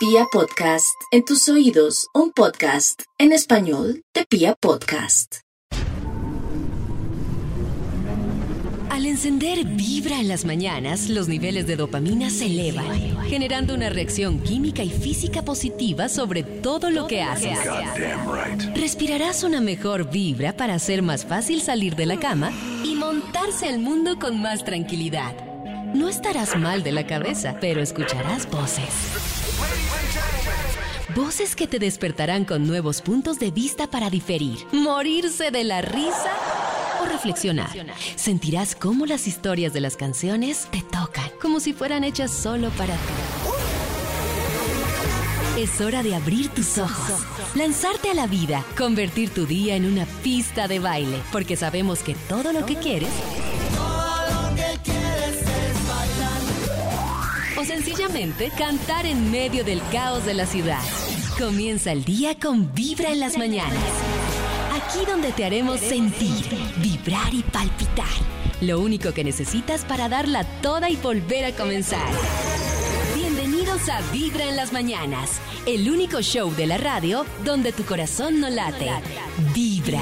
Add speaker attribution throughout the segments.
Speaker 1: Pia Podcast, en tus oídos, un podcast en español de Pia Podcast.
Speaker 2: Al encender Vibra en las mañanas, los niveles de dopamina se elevan, generando una reacción química y física positiva sobre todo lo que haces. Respirarás una mejor vibra para hacer más fácil salir de la cama y montarse al mundo con más tranquilidad. No estarás mal de la cabeza, pero escucharás voces. Voces que te despertarán con nuevos puntos de vista para diferir, morirse de la risa o reflexionar. Sentirás cómo las historias de las canciones te tocan, como si fueran hechas solo para ti. Es hora de abrir tus ojos, lanzarte a la vida, convertir tu día en una pista de baile, porque sabemos que todo lo que quieres o sencillamente cantar en medio del caos de la ciudad. Comienza el día con Vibra en las mañanas. Aquí donde te haremos sentir, vibrar y palpitar. Lo único que necesitas para darla toda y volver a comenzar. Bienvenidos a Vibra en las mañanas, el único show de la radio donde tu corazón no late. Vibra.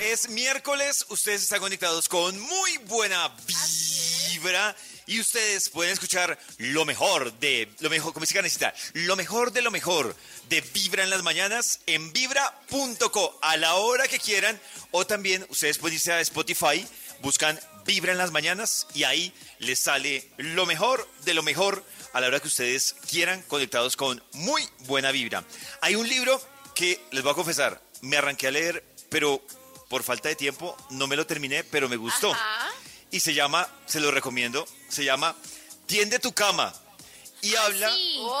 Speaker 3: Es miércoles, ustedes están conectados con muy buena vibra y ustedes pueden escuchar lo mejor de lo mejor, como necesita, lo mejor de lo mejor de Vibra en las mañanas en vibra.co a la hora que quieran o también ustedes pueden irse a Spotify, buscan Vibra en las mañanas y ahí les sale lo mejor de lo mejor a la hora que ustedes quieran conectados con muy buena vibra. Hay un libro que les voy a confesar, me arranqué a leer, pero por falta de tiempo no me lo terminé, pero me gustó. Y se llama, se lo recomiendo, se llama Tiende tu cama. Y habla,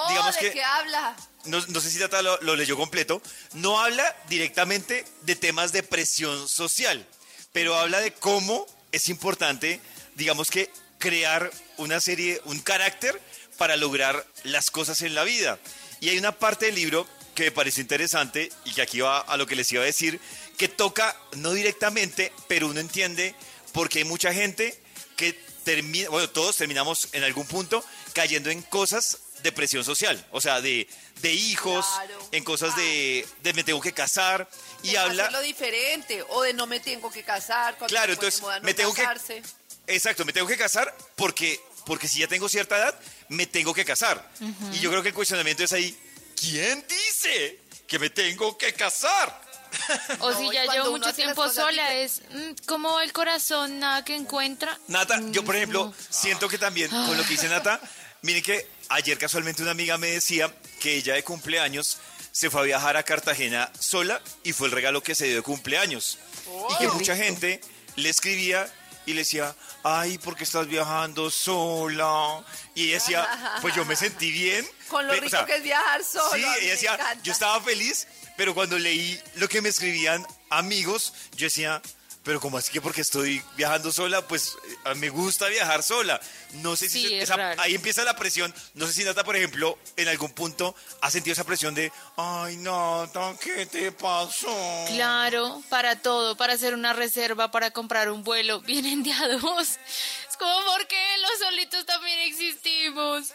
Speaker 3: digamos
Speaker 4: Oh, ¿de
Speaker 3: que,
Speaker 4: qué habla?
Speaker 3: no, no sé si Tata lo, lo leyó completo, no habla directamente de temas de presión social, pero habla de cómo es importante, digamos que, crear una serie, un carácter para lograr las cosas en la vida. Y hay una parte del libro que me parece interesante y que aquí va a lo que les iba a decir, que toca, no directamente, pero uno entiende porque hay mucha gente que termina, bueno, todos terminamos en algún punto cayendo en cosas de presión social, o sea, de, de hijos,
Speaker 4: Claro.
Speaker 3: en cosas de, de me tengo que casar, y habla...
Speaker 4: hacerlo diferente o de no me tengo que casar. cuando
Speaker 3: Claro, entonces,
Speaker 4: moda no
Speaker 3: me tengo que-
Speaker 4: casarse.
Speaker 3: Exacto, me tengo que casar porque, porque si ya tengo cierta edad, me tengo que casar. Y yo creo que el cuestionamiento es ahí, ¿quién dice que me tengo que casar?
Speaker 5: O
Speaker 4: No,
Speaker 5: si ya llevo mucho tiempo sola, es mm, como el corazón nada que encuentra.
Speaker 3: Nata, yo por
Speaker 5: Mm,
Speaker 3: ejemplo,
Speaker 5: no.
Speaker 3: siento que también, con lo que dice Nata, miren que ayer casualmente una amiga me decía que ella de cumpleaños se fue a viajar a Cartagena sola y fue el regalo que se dio de cumpleaños. y que mucha gente le escribía y le decía, ay, ¿por qué estás viajando sola? Y ella decía, pues yo me sentí bien.
Speaker 4: Con lo
Speaker 3: o
Speaker 4: rico
Speaker 3: sea,
Speaker 4: que es viajar solo.
Speaker 3: Sí, ella decía,
Speaker 4: encanta.
Speaker 3: yo estaba feliz, pero cuando leí lo que me escribían amigos, yo decía, pero como así que porque estoy viajando sola, pues eh, me gusta viajar sola. No sé si
Speaker 5: Sí,
Speaker 3: se-
Speaker 5: es
Speaker 3: esa-
Speaker 5: raro.
Speaker 3: ahí empieza la presión. No sé si Nata, por ejemplo, en algún punto ha sentido esa presión de, ay, Nata, ¿qué te pasó?
Speaker 5: Claro, para todo, para hacer una reserva, para comprar un vuelo, vienen de a dos. Es como porque los solitos también existimos.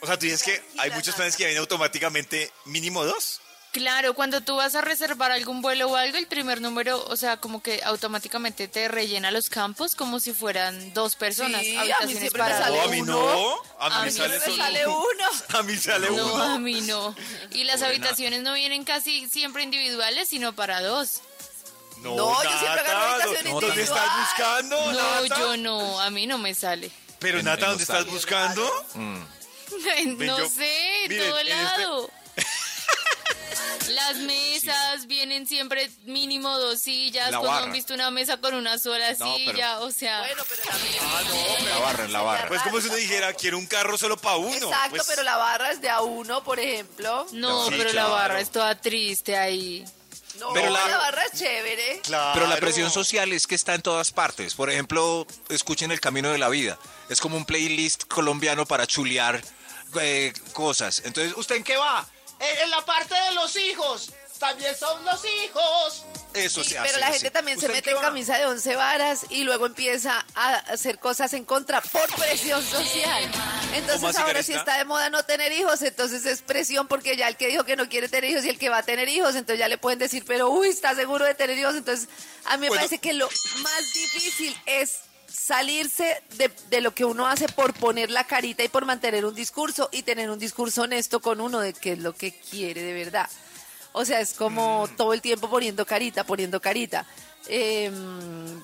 Speaker 3: O sea, tú dices que hay muchos planes que vienen automáticamente mínimo dos.
Speaker 5: Claro, cuando tú vas a reservar algún vuelo o algo, el primer número, o sea, como que automáticamente te rellena los campos como si fueran dos personas,
Speaker 4: Sí, a mí
Speaker 5: habitaciones
Speaker 4: siempre me
Speaker 5: para
Speaker 4: sale
Speaker 3: No, a mí
Speaker 4: uno.
Speaker 3: no. A mí
Speaker 5: A
Speaker 3: me
Speaker 5: mí
Speaker 3: sale solo.
Speaker 4: sale uno.
Speaker 3: A mí sale
Speaker 5: No,
Speaker 3: uno.
Speaker 5: a mí no. Y las habitaciones no vienen casi siempre individuales, sino para dos.
Speaker 3: No,
Speaker 4: No, yo siempre agarro habitación
Speaker 3: ¿dónde
Speaker 4: individual.
Speaker 3: estás buscando,
Speaker 5: No,
Speaker 3: Nata?
Speaker 5: yo no, a mí no me sale.
Speaker 3: Pero
Speaker 6: En-
Speaker 3: Nata, ¿dónde estás buscando?
Speaker 5: no
Speaker 3: yo-
Speaker 5: sé, en
Speaker 3: miren,
Speaker 5: todo
Speaker 3: este-
Speaker 5: lado. Las mesas vienen siempre mínimo dos sillas.
Speaker 6: La
Speaker 5: Cuando
Speaker 6: barra.
Speaker 5: han visto una mesa con una sola
Speaker 6: No, pero-
Speaker 5: silla, o sea.
Speaker 4: Bueno, pero la
Speaker 6: La barra, en la barra.
Speaker 3: Pues como si uno dijera, quiero un carro solo para uno.
Speaker 4: Exacto,
Speaker 3: Pues,
Speaker 4: pero la barra es de a uno, por ejemplo.
Speaker 5: no,
Speaker 3: Sí,
Speaker 5: pero
Speaker 3: claro.
Speaker 5: la barra es toda triste ahí.
Speaker 4: No,
Speaker 6: Pero
Speaker 4: la,
Speaker 6: la-
Speaker 4: barra es chévere.
Speaker 3: Claro.
Speaker 6: Pero la presión social es que está en todas partes. Por ejemplo, escuchen El Camino de la Vida. Es como un playlist colombiano para chulear eh, cosas. Entonces, ¿usted en qué va?
Speaker 7: En, en la parte de los hijos. También son los hijos.
Speaker 6: Eso
Speaker 4: Sí,
Speaker 6: se
Speaker 4: pero
Speaker 6: hace
Speaker 4: la
Speaker 6: así.
Speaker 4: gente también se
Speaker 6: ¿Usted en
Speaker 4: mete en camisa de once varas y luego empieza a hacer cosas en contra por presión social.
Speaker 3: ¿Cómo
Speaker 4: Entonces ahora sí
Speaker 3: Karencita?
Speaker 4: está de moda no tener hijos, entonces es presión porque ya el que dijo que no quiere tener hijos y el que va a tener hijos, entonces ya le pueden decir, pero uy, está seguro de tener hijos. Entonces a mí me
Speaker 3: Bueno.
Speaker 4: parece que lo más difícil es salirse de, de lo que uno hace por poner la carita y por mantener un discurso y tener un discurso honesto con uno de qué es lo que quiere de verdad. O sea, es como
Speaker 3: Mm.
Speaker 4: todo el tiempo poniendo carita, poniendo carita. Eh,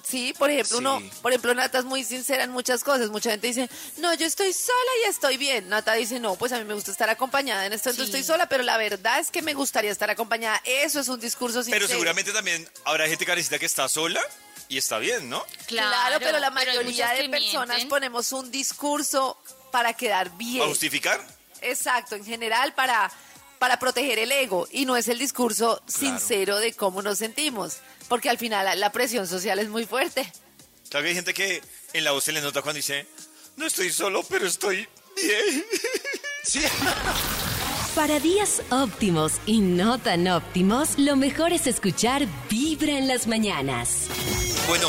Speaker 4: sí, por ejemplo, uno, por ejemplo, Nata es muy sincera en muchas cosas. Mucha gente dice, no, yo estoy sola y estoy bien. Nata dice, no, pues a mí me gusta estar acompañada en esto, entonces
Speaker 5: Sí.
Speaker 4: estoy sola, pero la verdad es que me gustaría estar acompañada. Eso es un discurso sincero.
Speaker 3: Pero seguramente también habrá gente carecita que está sola y está bien, ¿no?
Speaker 4: Claro, pero la mayoría de personas
Speaker 5: mienten.
Speaker 4: ponemos un discurso para quedar bien.
Speaker 3: ¿Para justificar?
Speaker 4: Exacto, en general para, para proteger el ego y no es el discurso sincero de cómo nos sentimos, porque al final la, la presión social es muy fuerte.
Speaker 3: Claro que hay gente que en la voz se le nota cuando dice, no estoy solo, pero estoy bien.
Speaker 6: Sí.
Speaker 2: Para días óptimos y no tan óptimos, lo mejor es escuchar Vibra en las mañanas.
Speaker 3: Bueno,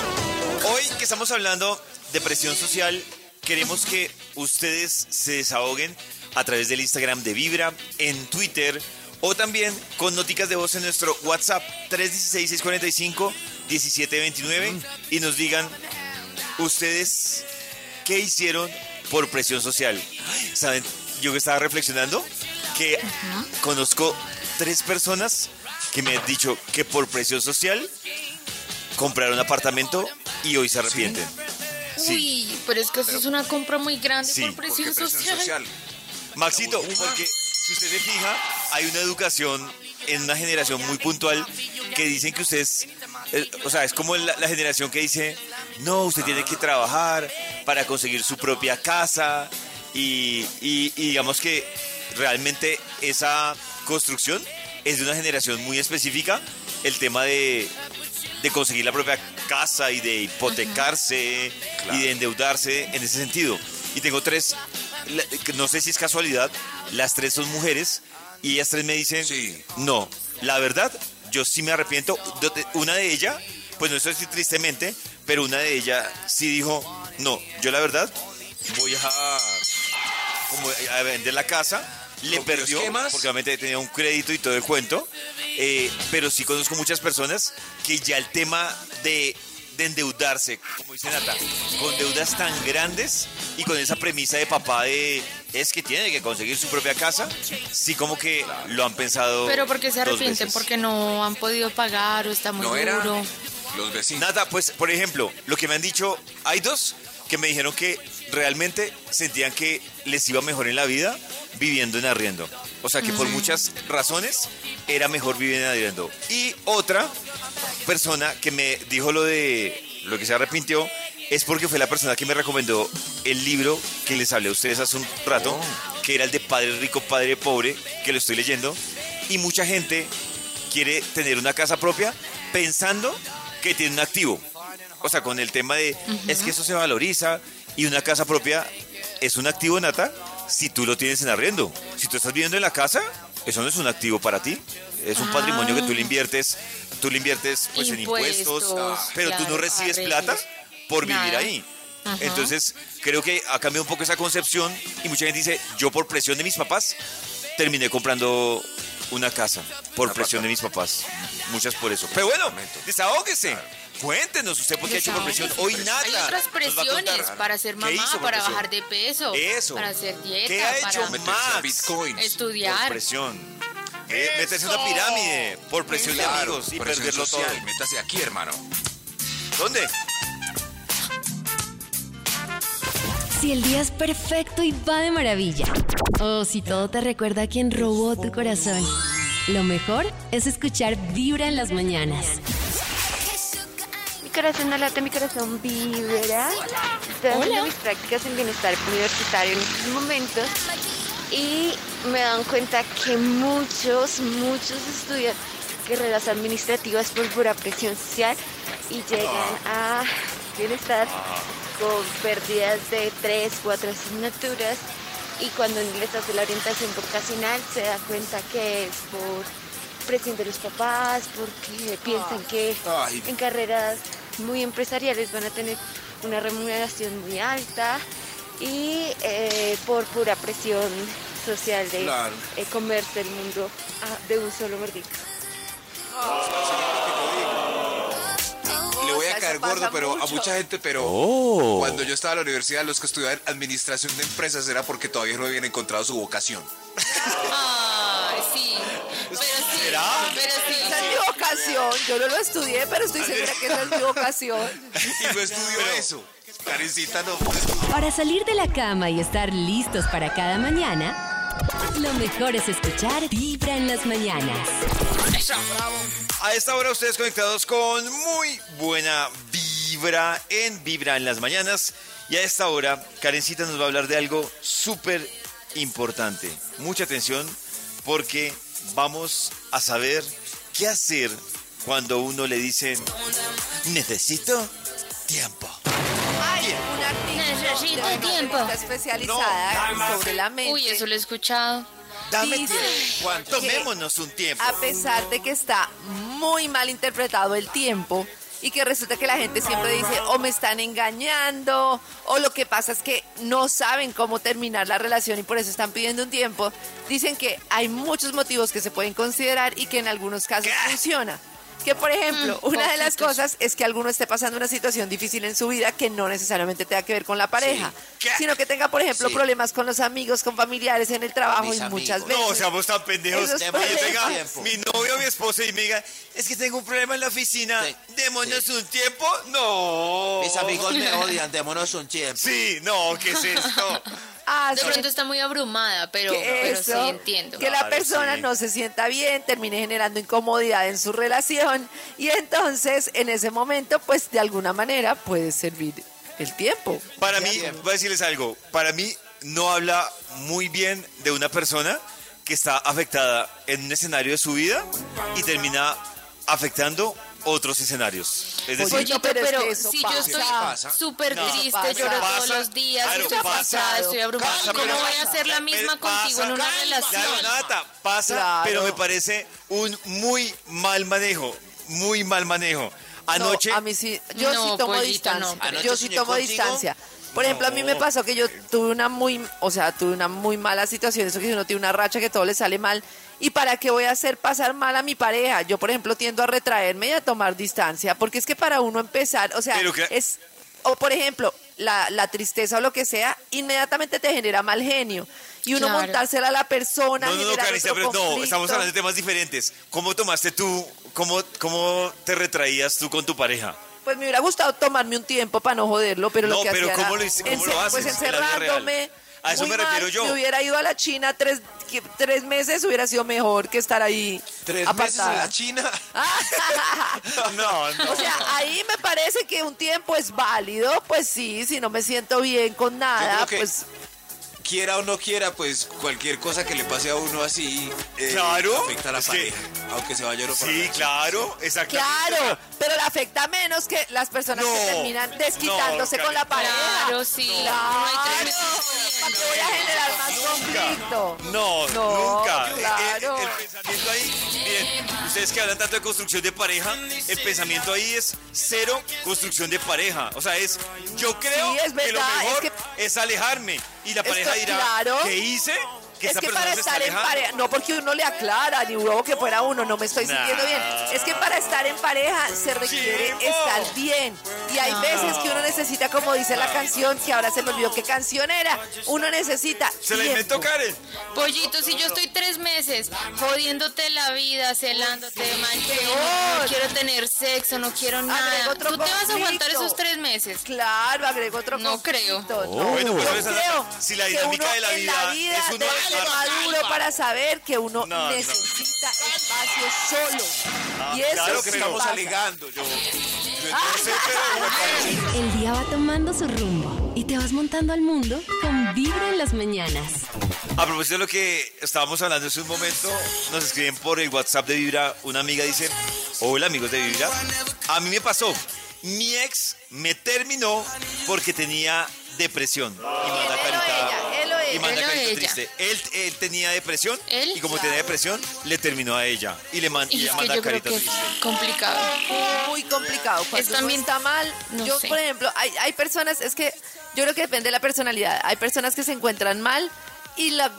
Speaker 3: hoy que estamos hablando de presión social, queremos que ustedes se desahoguen a través del Instagram de Vibra, en Twitter o también con noticas de voz en nuestro WhatsApp 316-645-1729 y nos digan ustedes qué hicieron por presión social. ¿Saben? Yo que estaba reflexionando que conozco tres personas que me han dicho que por presión social compraron apartamento y hoy se arrepienten. Sí.
Speaker 5: Uy, pero es que eso es una compra muy grande
Speaker 3: Sí,
Speaker 5: por presión,
Speaker 6: Porque presión
Speaker 5: social.
Speaker 6: social.
Speaker 3: Maxito, porque si usted se fija, hay una educación en una generación muy puntual que dicen que ustedes, eh, o sea, es como la, la generación que dice, no, usted tiene que trabajar para conseguir su propia casa y, y- y digamos que realmente esa construcción es de una generación muy específica, el tema de, de conseguir la propia casa y de hipotecarse y de endeudarse en ese sentido. Y tengo tres, no sé si es casualidad, las tres son mujeres y ellas tres me dicen,
Speaker 6: Sí.
Speaker 3: no, la verdad, yo sí me arrepiento. Una de ellas, pues no estoy tristemente, pero una de ellas sí dijo, no, yo la verdad voy a, como a vender la casa. Le
Speaker 6: ¿Con pero
Speaker 3: perdió,
Speaker 6: esquemas?
Speaker 3: porque obviamente tenía un crédito y todo el cuento, eh, pero sí conozco muchas personas que ya el tema de, de endeudarse, como dice Nata, con deudas tan grandes y con esa premisa de papá de es que tiene que conseguir su propia casa, sí como que lo han pensado.
Speaker 5: Pero porque se arrepienten, porque no han podido pagar o está muy
Speaker 6: No era
Speaker 5: duro.
Speaker 6: los vecinos.
Speaker 3: Nada, pues, por ejemplo, lo que me han dicho, hay dos que me dijeron que realmente sentían que les iba mejor en la vida viviendo en arriendo. O sea, que por muchas razones era mejor vivir en arriendo. Y otra persona que me dijo lo de lo que se arrepintió es porque fue la persona que me recomendó el libro que les hablé a ustedes hace un rato, que era el de Padre Rico, Padre Pobre, que lo estoy leyendo. Y mucha gente quiere tener una casa propia pensando que tiene un activo. O sea, con el tema de, es que eso se valoriza y una casa propia es un activo, Nata, si tú lo tienes en arriendo. Si tú estás viviendo en la casa, eso no es un activo para ti. Es un
Speaker 5: Ah.
Speaker 3: patrimonio que tú le inviertes, tú le inviertes pues en impuestos,
Speaker 5: Impuestos,
Speaker 3: pero tú no recibes plata por vivir ahí.
Speaker 5: Ajá.
Speaker 3: Entonces, creo que ha cambiado un poco esa concepción y mucha gente dice, yo por presión de mis papás terminé comprando una casa, por presión de mis papás. Muchas por eso. Pero bueno, desahóguese. Cuéntenos usted por qué ha hecho por presión. Hoy nada.
Speaker 5: Hay otras presiones para ser mamá, para bajar de peso,
Speaker 3: Eso.
Speaker 5: para hacer dieta,
Speaker 3: ¿Qué ha hecho
Speaker 5: para
Speaker 6: Meterse a bitcoins.
Speaker 3: Por
Speaker 5: estudiar.
Speaker 3: presión. Eh, en una pirámide por presión de
Speaker 6: Claro,
Speaker 3: amigos y
Speaker 6: presión
Speaker 3: perderlo todo.
Speaker 6: social. Métase aquí, hermano.
Speaker 3: ¿Dónde?
Speaker 2: Si el día es perfecto y va de maravilla. O si todo te recuerda a quien robó tu corazón. Lo mejor es escuchar Vibra en las mañanas.
Speaker 8: Corazón late, mi corazón vibra. Estoy haciendo mis prácticas en bienestar universitario en estos momentos y me dan cuenta que muchos, muchos estudian carreras administrativas por pura presión social y llegan a bienestar con pérdidas de 3, 4 asignaturas y cuando les hace la orientación vocacional se da cuenta que es por presión de los papás, porque piensan que en carreras muy empresariales van a tener una remuneración muy alta y eh, por pura presión social de
Speaker 6: Claro.
Speaker 8: eh, comerse el mundo ah, de un solo mordisco.
Speaker 6: Le voy a caer gordo, pero a mucha gente, pero
Speaker 3: Oh.
Speaker 6: cuando yo estaba en la universidad, los que estudiaban administración de empresas era porque todavía no habían encontrado su vocación.
Speaker 4: Vocación. Yo no lo estudié, pero estoy segura que esa es mi vocación.
Speaker 6: Y no estudió eso. Karencita no.
Speaker 2: Para salir de la cama y estar listos para cada mañana, lo mejor es escuchar Vibra en las mañanas.
Speaker 3: A esta hora ustedes conectados con muy buena vibra en Vibra en las mañanas. Y a esta hora, Karencita nos va a hablar de algo súper importante. Mucha atención porque vamos a saber qué hacer cuando uno le dicen, necesito tiempo.
Speaker 4: Hay un artículo
Speaker 5: Necesito
Speaker 4: de una
Speaker 5: tiempo.
Speaker 4: revista especializada sobre la mente.
Speaker 5: Uy, eso lo he escuchado.
Speaker 3: Dame
Speaker 4: Dice
Speaker 3: tiempo.
Speaker 4: que
Speaker 3: Tomémonos un tiempo.
Speaker 4: A pesar de que está muy mal interpretado el tiempo y que resulta que la gente siempre dice o me están engañando o lo que pasa es que no saben cómo terminar la relación y por eso están pidiendo un tiempo, dicen que hay muchos motivos que se pueden considerar y que en algunos casos funciona. Que por ejemplo,
Speaker 5: Mm,
Speaker 4: una de las cosas es que alguno esté pasando una situación difícil en su vida que no necesariamente tenga que ver con la pareja,
Speaker 3: ¿Qué?
Speaker 4: sino que tenga, por ejemplo,
Speaker 6: Sí.
Speaker 4: problemas con los amigos, con familiares en el trabajo y muchas veces.
Speaker 3: No, seamos tan pendejos.
Speaker 6: Tiempo.
Speaker 3: mi novio o mi esposa y me diga, es que tengo un problema en la oficina,
Speaker 9: Sí,
Speaker 3: démonos un tiempo. No.
Speaker 9: Mis amigos me odian, démonos un tiempo.
Speaker 3: Sí, no, ¿qué es esto?
Speaker 4: Ah,
Speaker 5: De pronto está muy abrumada, pero, pero sí
Speaker 4: eso,
Speaker 5: entiendo.
Speaker 4: que la persona
Speaker 3: sí.
Speaker 4: no se sienta bien, termine generando incomodidad en su relación y entonces en ese momento pues de alguna manera puede servir el tiempo.
Speaker 3: Para mí, voy a decirles algo, para mí no habla muy bien de una persona que está afectada en un escenario de su vida y termina afectando otros escenarios. Es decir,
Speaker 4: Oye, pero es
Speaker 5: pero
Speaker 4: que
Speaker 5: si
Speaker 4: pasa.
Speaker 5: yo estoy súper
Speaker 3: No,
Speaker 5: triste,
Speaker 4: pasa.
Speaker 5: lloro
Speaker 3: Pasa,
Speaker 5: todos los días,
Speaker 3: claro,
Speaker 5: estoy
Speaker 3: pasa.
Speaker 5: pasada, estoy abrumada. ¿Cómo
Speaker 3: pero-
Speaker 5: voy a hacer la misma
Speaker 3: Pasa,
Speaker 5: contigo en una
Speaker 3: Claro,
Speaker 5: relación?
Speaker 3: Nata, pasa,
Speaker 4: Claro.
Speaker 3: pero me parece un muy mal manejo, muy mal manejo. Anoche,
Speaker 4: No, a mí sí, yo
Speaker 5: No,
Speaker 4: sí tomo
Speaker 5: pollito,
Speaker 4: distancia. Yo sí tomo
Speaker 9: contigo.
Speaker 4: distancia. Por ejemplo, a mí me pasó que yo tuve una muy, o sea, tuve una muy mala situación, eso que uno tiene una racha que todo le sale mal. ¿Y para qué voy a hacer pasar mal a mi pareja? Yo, por ejemplo, tiendo a retraerme y a tomar distancia, porque es que para uno empezar, o sea,
Speaker 3: que-
Speaker 4: es, o por ejemplo, la, la tristeza o lo que sea, inmediatamente te genera mal genio. Y uno
Speaker 5: Claro.
Speaker 4: montársela a la persona,
Speaker 3: no, no, no,
Speaker 4: otro
Speaker 3: pero no, estamos hablando de temas diferentes. ¿Cómo tomaste tú, cómo, cómo te retraías tú con tu pareja?
Speaker 4: Pues me hubiera gustado tomarme un tiempo para no joderlo, pero
Speaker 3: No,
Speaker 4: lo que
Speaker 3: pero
Speaker 4: hacía
Speaker 3: ¿cómo
Speaker 4: era
Speaker 3: lo hice- cómo lo haces
Speaker 4: Pues
Speaker 3: en A eso
Speaker 4: muy
Speaker 3: me refiero yo.
Speaker 4: Si hubiera ido a la China tres, que- tres meses, hubiera sido mejor que estar ahí
Speaker 6: Tres meses en
Speaker 4: apartada.
Speaker 6: la China.
Speaker 3: No, no.
Speaker 4: O sea, ahí me parece que un tiempo es válido, pues sí, si no me siento bien con nada,
Speaker 6: creo que-
Speaker 4: pues
Speaker 6: Quiera o no quiera, pues cualquier cosa que le pase a uno así eh,
Speaker 3: Claro,
Speaker 6: afecta a la
Speaker 3: es que-
Speaker 6: pareja. Aunque se vaya uno para
Speaker 3: Sí,
Speaker 6: la-
Speaker 3: claro, exactamente.
Speaker 4: claro, pero le afecta menos que las personas que
Speaker 3: No,
Speaker 4: terminan desquitándose
Speaker 3: no,
Speaker 4: con la
Speaker 3: Karen.
Speaker 4: pareja.
Speaker 5: Claro, sí.
Speaker 4: Claro,
Speaker 5: No hay tres meses
Speaker 4: ¿para qué voy a generar más conflicto?
Speaker 3: No,
Speaker 4: No,
Speaker 3: nunca.
Speaker 4: claro.
Speaker 3: El, el pensamiento ahí, miren, ustedes que hablan tanto de construcción de pareja, el pensamiento ahí es cero construcción de pareja. O sea, es yo creo
Speaker 4: Sí, es
Speaker 3: que lo mejor
Speaker 4: es
Speaker 3: alejarme. Y la pareja dirá,
Speaker 4: claro.
Speaker 3: ¿qué hice? Que
Speaker 4: es
Speaker 3: esta
Speaker 4: que para estar en pareja, no porque uno le aclara, ni huevo que fuera uno, no me estoy sintiendo bien. Es que para estar en pareja se requiere estar bien. Y hay veces que uno necesita, como dice la canción, que ahora se me olvidó qué canción era, uno necesita.
Speaker 3: Se la inventó Karen.
Speaker 5: Pollito, si yo estoy tres meses jodiéndote la vida, celándote,
Speaker 4: peor.
Speaker 5: no quiero tener sexo, no quiero nada.
Speaker 4: otro
Speaker 5: ¿Tú te vas a aguantar esos tres meses?
Speaker 4: Claro, agrego otro
Speaker 5: No creo.
Speaker 4: No,
Speaker 3: Bueno, pues,
Speaker 4: yo
Speaker 3: esa-
Speaker 4: creo
Speaker 3: si la dinámica de la vida
Speaker 4: la vida
Speaker 3: es uno
Speaker 4: maduro para saber que uno
Speaker 3: No, no.
Speaker 4: necesita espacio solo. y eso
Speaker 3: claro
Speaker 6: que
Speaker 4: sí
Speaker 6: estamos
Speaker 4: pasa.
Speaker 6: alegando. Yo, yo
Speaker 4: Ah.
Speaker 6: pero me parece.
Speaker 2: El día va tomando su rumbo y te vas montando al mundo con Vibra en las mañanas.
Speaker 3: A propósito de lo que estábamos hablando hace un momento, nos escriben por el WhatsApp de Vibra. Una amiga dice: Hola, amigos de Vibra. A mí me pasó. Mi ex me terminó porque tenía depresión. Y Y manda carita
Speaker 5: ella.
Speaker 3: triste. Él, él tenía depresión
Speaker 5: ¿Él?
Speaker 3: y como tenía depresión, le terminó a ella. Y le, man- y manda carita
Speaker 5: es
Speaker 3: triste.
Speaker 5: complicado.
Speaker 4: muy complicado. Cuando
Speaker 5: también-
Speaker 4: está mal,
Speaker 5: no
Speaker 4: yo,
Speaker 5: sé.
Speaker 4: por ejemplo, hay, hay personas, es que yo creo que depende de la personalidad. Hay personas que se encuentran mal y la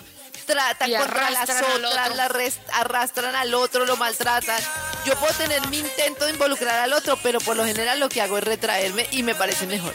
Speaker 4: tratan
Speaker 5: Y
Speaker 4: contra las
Speaker 5: arrastran al
Speaker 4: otras,
Speaker 5: otro.
Speaker 4: la arrastran al otro, lo maltratan. Yo puedo tener mi intento de involucrar al otro, pero por lo general lo que hago es retraerme y me parece mejor.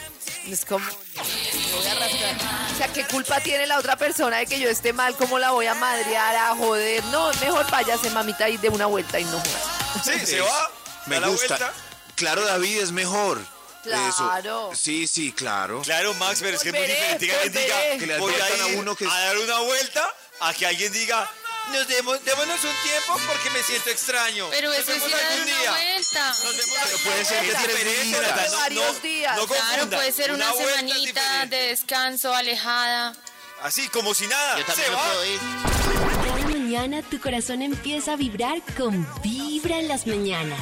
Speaker 4: Es como, voy a arrastrar. O sea, ¿qué culpa tiene la otra persona de que yo esté mal? ¿Cómo la voy a madrear, a joder? No, mejor váyase, mamita, y de una vuelta y no jodas.
Speaker 3: Sí, se va.
Speaker 6: Me
Speaker 3: da la
Speaker 6: gusta.
Speaker 3: vuelta.
Speaker 6: Claro, David, es mejor.
Speaker 4: Claro.
Speaker 6: Sí, sí, claro.
Speaker 3: Claro, Max, pero es que es muy diferente que alguien diga.
Speaker 6: Que le
Speaker 3: voy a
Speaker 6: a uno que-
Speaker 3: a dar una vuelta a que alguien diga nos demos, démonos un tiempo porque me siento extraño.
Speaker 5: Pero
Speaker 3: Nos
Speaker 5: eso es
Speaker 3: algún
Speaker 5: una
Speaker 3: día.
Speaker 5: vuelta.
Speaker 3: Nos vemos
Speaker 4: Pero
Speaker 6: puede ser de
Speaker 3: Es
Speaker 6: tres
Speaker 3: diferente,
Speaker 6: días.
Speaker 5: Claro, puede ser una,
Speaker 3: es
Speaker 5: semanita de descanso, alejada.
Speaker 3: Así, como si nada.
Speaker 9: Yo
Speaker 3: se
Speaker 9: también
Speaker 3: va.
Speaker 9: puedo ir.
Speaker 2: Cada mañana tu corazón empieza a vibrar con Vibra en las mañanas.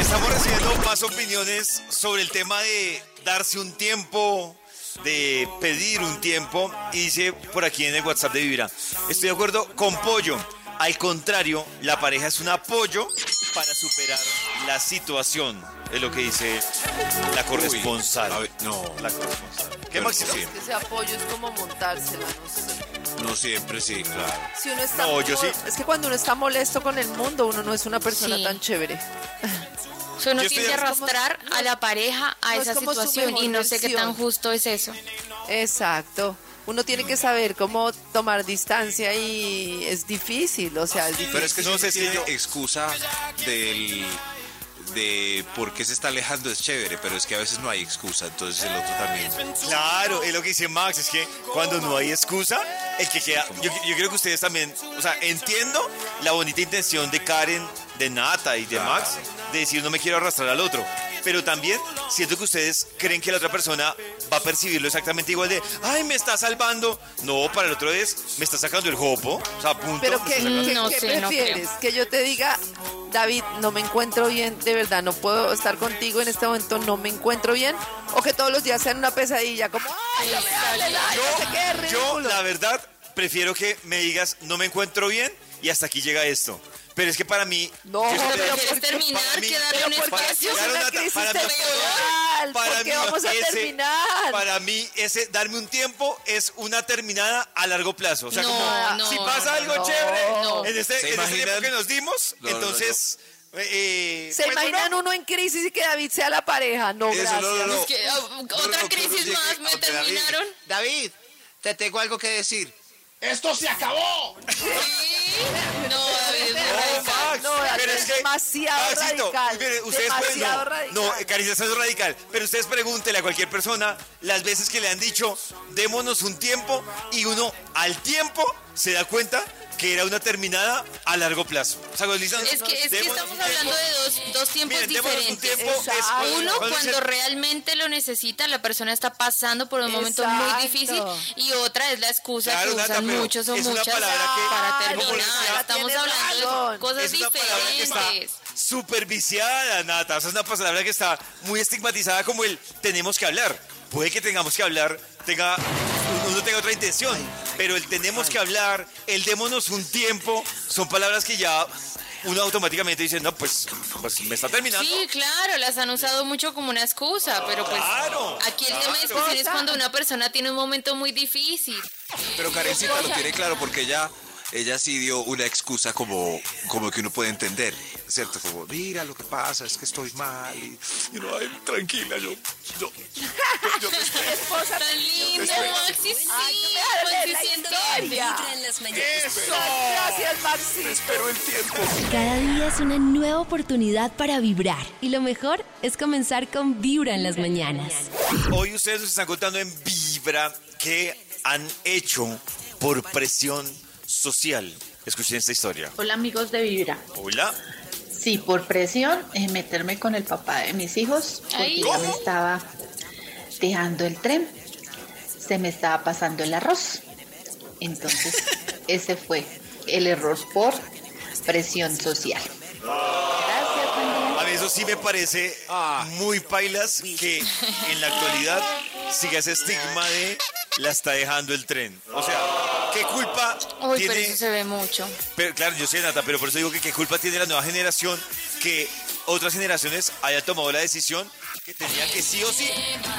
Speaker 3: Estamos recibiendo más opiniones sobre el tema de darse un tiempo, de pedir un tiempo. Y dice por aquí en el WhatsApp de Vibra, estoy de acuerdo con Pollo. Al contrario, la pareja es un apoyo para superar la situación. Es lo que dice la corresponsal.
Speaker 6: ver, no.
Speaker 3: La corresponsal. ¿Qué,
Speaker 6: Pero
Speaker 3: Maxito?
Speaker 6: sí.
Speaker 4: Ese apoyo es como montársela, no sé.
Speaker 6: No siempre, sí, claro.
Speaker 4: Si uno está
Speaker 3: No, yo
Speaker 4: mo-
Speaker 3: sí.
Speaker 4: Es que cuando uno está molesto con el mundo, uno no es una persona
Speaker 5: Sí.
Speaker 4: tan chévere.
Speaker 5: O sea, uno
Speaker 3: Yo
Speaker 5: tiene que arrastrar a la pareja a
Speaker 4: no es
Speaker 5: esa
Speaker 4: como su
Speaker 5: situación y no sé qué tan justo es eso.
Speaker 4: Exacto. Uno tiene que saber cómo tomar distancia y es difícil, o sea, es difícil.
Speaker 6: Pero es que
Speaker 3: No
Speaker 6: se
Speaker 3: si
Speaker 6: tiene excusa del de por qué se está alejando es chévere, pero es que a veces no hay excusa, entonces el otro también.
Speaker 3: Claro, es lo que dice Max, es que cuando no hay excusa, el que queda, yo, yo creo que ustedes también, o sea, entiendo la bonita intención de Karen, de Nata y de Max, de decir no me quiero arrastrar al otro, pero también siento que ustedes creen que la otra persona va a percibirlo exactamente igual de, ay, me está salvando, no, para el otro es, me está sacando el jopo, o sea, punto.
Speaker 4: Pero ¿qué,
Speaker 3: está sacando-
Speaker 4: qué-
Speaker 5: No
Speaker 4: qué
Speaker 5: sé, no
Speaker 4: prefieres? que yo te diga, David, no me encuentro bien, de verdad, no puedo estar contigo en este momento, no me encuentro bien, o que todos los días sean una pesadilla, como, ay, no me hables, ay, no sé qué,
Speaker 3: Yo,
Speaker 4: ridículo.
Speaker 3: la verdad, prefiero que me digas, no me encuentro bien y hasta aquí llega esto. Pero es que para mí...
Speaker 4: No, pero
Speaker 3: siempre-
Speaker 4: ¿por
Speaker 5: ¿Quieres
Speaker 4: qué?
Speaker 5: terminar
Speaker 3: Para mí-
Speaker 5: que darle
Speaker 4: Pero
Speaker 5: un
Speaker 4: ¿por qué
Speaker 5: espacio?
Speaker 4: es
Speaker 3: Claro,
Speaker 4: una crisis
Speaker 3: para mí- para
Speaker 4: ¿Por qué
Speaker 3: mí
Speaker 4: vamos a
Speaker 3: ese-
Speaker 4: terminar?
Speaker 3: Para mí, ese darme un tiempo es una terminada a largo plazo. O sea,
Speaker 5: No,
Speaker 3: como
Speaker 5: no,
Speaker 3: si pasa
Speaker 5: no,
Speaker 3: algo
Speaker 4: no.
Speaker 3: chévere
Speaker 5: No.
Speaker 3: en este,
Speaker 6: ¿Se
Speaker 3: en este
Speaker 6: imaginan?
Speaker 3: tiempo que nos dimos,
Speaker 6: No, no, no,
Speaker 3: entonces. eh,
Speaker 4: ¿Se
Speaker 3: pues,
Speaker 4: imaginan
Speaker 3: uno-
Speaker 4: uno en crisis y que David sea la pareja? No,
Speaker 6: Eso,
Speaker 4: gracias.
Speaker 6: no, no, no.
Speaker 5: Es que, ah,
Speaker 6: no,
Speaker 5: otra crisis más, me
Speaker 6: David-
Speaker 5: terminaron.
Speaker 9: David, te tengo algo que decir.
Speaker 7: ¡Esto se acabó!
Speaker 5: Sí. No, radical.
Speaker 4: No,
Speaker 3: pero es
Speaker 4: es
Speaker 3: que-
Speaker 4: demasiado
Speaker 3: Maxito,
Speaker 4: radical,
Speaker 3: mire, ustedes
Speaker 4: demasiado
Speaker 3: no,
Speaker 4: radical.
Speaker 3: No, Caricia, eso es radical. Pero ustedes pregúntenle a cualquier persona las veces que le han dicho, démonos un tiempo, y uno al tiempo se da cuenta que era una terminada a largo plazo. O sea, cuando dicen,
Speaker 5: Es que, es que
Speaker 3: "Démonos
Speaker 5: estamos
Speaker 3: un
Speaker 5: hablando
Speaker 3: tiempo",
Speaker 5: de dos, dos tiempos
Speaker 3: Miren, démonos un
Speaker 5: diferentes.
Speaker 3: tiempo, es.
Speaker 5: Uno,
Speaker 3: cuando
Speaker 5: realmente lo necesita, la persona está pasando por un momento muy difícil. Y otra es la excusa
Speaker 3: Claro,
Speaker 5: que usan muchos o
Speaker 3: es una
Speaker 5: muchas
Speaker 3: palabra que-
Speaker 5: para terminar. Estamos hablando
Speaker 4: razón.
Speaker 5: de cosas
Speaker 3: es una palabra que está
Speaker 5: diferentes.
Speaker 3: viciada, Nata. O sea, es una palabra que está muy estigmatizada como el tenemos que hablar. Puede que tengamos que hablar, tenga, uno tenga otra intención, pero el tenemos que hablar, el démonos un tiempo, son palabras que ya uno automáticamente dice, no, pues, pues me está terminando.
Speaker 5: Sí, claro, las han usado mucho como una excusa, pero pues
Speaker 3: Claro,
Speaker 5: aquí el tema de discusión es cuando una persona tiene un momento muy difícil.
Speaker 6: Pero Karencita lo tiene claro porque ella, ella sí dio una excusa como, como que uno puede entender, ¿cierto? Como, mira lo que pasa, es que estoy mal y, y no, ay, tranquila, yo, yo, yo, yo.
Speaker 4: Esposa,
Speaker 5: Tan
Speaker 4: Ay, no.
Speaker 2: Vibra en las mañanas.
Speaker 4: Gracias, Maxi.
Speaker 6: Espero el tiempo.
Speaker 2: Cada día es una nueva oportunidad para vibrar. Y lo mejor es comenzar con Vibra en las mañanas.
Speaker 3: Hoy ustedes nos están contando en Vibra que han hecho por presión social. Escuchen esta historia.
Speaker 10: Hola amigos de Vibra.
Speaker 3: Hola.
Speaker 10: Sí, por presión, eh, meterme con el papá de mis hijos, porque ya me estaba dejando el tren, se me estaba pasando el arroz. Entonces, ese fue el error por presión social. Gracias.
Speaker 3: A mí eso sí me parece muy pailas que en la actualidad siga ese estigma de la está dejando el tren. O sea, ¿qué culpa
Speaker 5: Uy, pero
Speaker 3: tiene?
Speaker 5: eso se ve mucho.
Speaker 3: Pero, claro, yo sé, Nata, pero por eso digo que qué culpa tiene la nueva generación que otras generaciones hayan tomado la decisión que tenía que sí o sí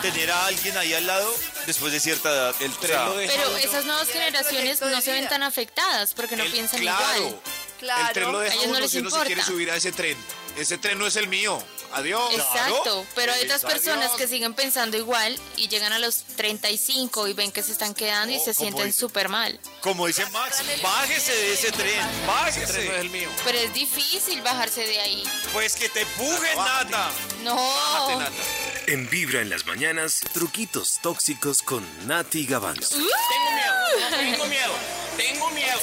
Speaker 3: tener a alguien ahí al lado después de cierta edad.
Speaker 6: El
Speaker 3: O
Speaker 6: tren
Speaker 3: sea,
Speaker 6: lo deja
Speaker 5: Pero esas nuevas generaciones no se ven tan afectadas porque no
Speaker 6: el-
Speaker 5: piensan
Speaker 6: claro,
Speaker 5: igual.
Speaker 4: Claro.
Speaker 6: El tren lo
Speaker 5: A
Speaker 6: deja
Speaker 5: ellos no
Speaker 6: uno
Speaker 5: les
Speaker 6: si uno se quiere subir a ese tren. Ese tren no es el mío. Adiós.
Speaker 5: Exacto, pero hay otras
Speaker 6: Adiós.
Speaker 5: personas que siguen pensando igual y llegan a los 35 y ven que se están quedando y
Speaker 3: Oh,
Speaker 5: se sienten súper mal.
Speaker 3: como dice Max, bájese de ese tren,
Speaker 6: Ese tren no es
Speaker 3: bájese.
Speaker 6: el mío.
Speaker 5: Pero es difícil bajarse de ahí.
Speaker 3: Pues que te empujen, Nata.
Speaker 5: No.
Speaker 6: Bájate, Nata.
Speaker 11: En Vibra en las mañanas, truquitos tóxicos con Nati Gavanzo.
Speaker 7: Tengo miedo, tengo miedo, tengo miedo.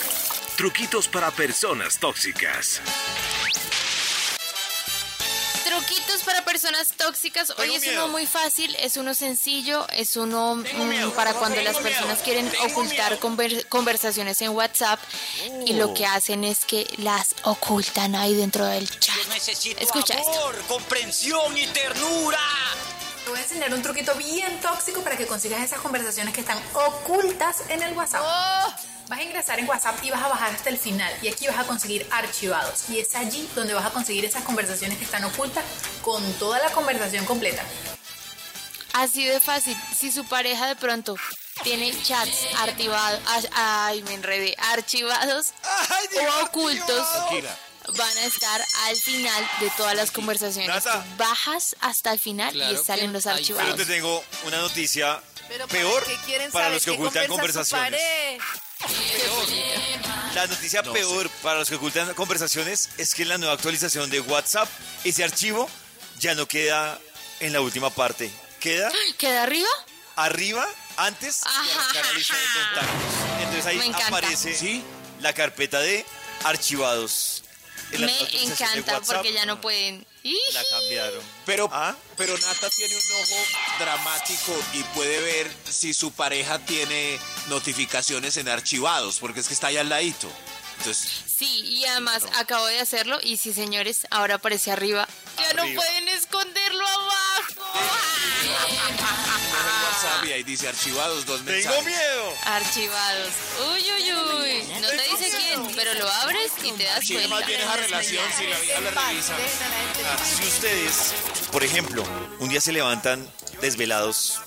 Speaker 11: Truquitos para personas tóxicas.
Speaker 5: Para personas tóxicas. Hoy es
Speaker 3: miedo.
Speaker 5: uno muy fácil, es uno sencillo, es uno mm, para cuando
Speaker 7: tengo
Speaker 5: las personas
Speaker 7: miedo,
Speaker 5: quieren
Speaker 7: tengo
Speaker 5: ocultar conver- conversaciones en WhatsApp y lo que hacen es que las ocultan ahí dentro del chat.
Speaker 7: Yo necesito
Speaker 5: Escucha esto.
Speaker 7: amor, comprensión y ternura.
Speaker 12: Te voy a enseñar un truquito bien tóxico para que consigas esas conversaciones que están ocultas en el WhatsApp.
Speaker 4: Oh,
Speaker 12: Vas a ingresar en WhatsApp y vas a bajar hasta el final y aquí vas a conseguir archivados y es allí donde vas a conseguir esas conversaciones que están ocultas con toda la conversación completa.
Speaker 5: Así de fácil. Si su pareja de pronto tiene chats archivados, ay, me enredé, archivados
Speaker 3: Ay, Dios
Speaker 5: o ocultos. Van a estar al final de todas las conversaciones.
Speaker 3: Nata.
Speaker 5: Bajas hasta el final
Speaker 13: Claro
Speaker 5: y salen los
Speaker 13: hay-
Speaker 3: Pero
Speaker 5: archivados.
Speaker 3: te tengo una noticia
Speaker 4: pero
Speaker 3: peor
Speaker 4: ¿para qué quieren
Speaker 3: para
Speaker 4: saber
Speaker 3: los que ocultan conversaciones. La noticia peor para los que ocultan conversaciones es que en la nueva actualización de WhatsApp ese archivo ya no queda en la última parte. Queda
Speaker 5: ¿Queda arriba?
Speaker 3: arriba antes de la lista de contactos. Entonces ahí aparece
Speaker 6: ¿Sí?
Speaker 3: la carpeta de archivados.
Speaker 5: Me encanta porque ya no pueden.
Speaker 3: La cambiaron.
Speaker 6: Pero,
Speaker 3: ¿Ah?
Speaker 6: pero Nata tiene un ojo dramático y puede ver si su pareja tiene notificaciones en archivados, porque es que está ahí al ladito. Entonces,
Speaker 5: Sí, y además acabo de hacerlo y sí, señores, ahora aparece arriba. Ya no pueden esconderlo abajo.
Speaker 6: WhatsApp y ahí dice archivados, dos
Speaker 3: Tengo
Speaker 6: mensajes.
Speaker 3: miedo.
Speaker 5: Archivados. Uy, uy, uy. No te dice quién, pero lo abres y te das
Speaker 6: más
Speaker 5: cuenta.
Speaker 6: bien esa relación si la vida la revisa.
Speaker 3: Si ustedes, por ejemplo, un día se levantan desvelados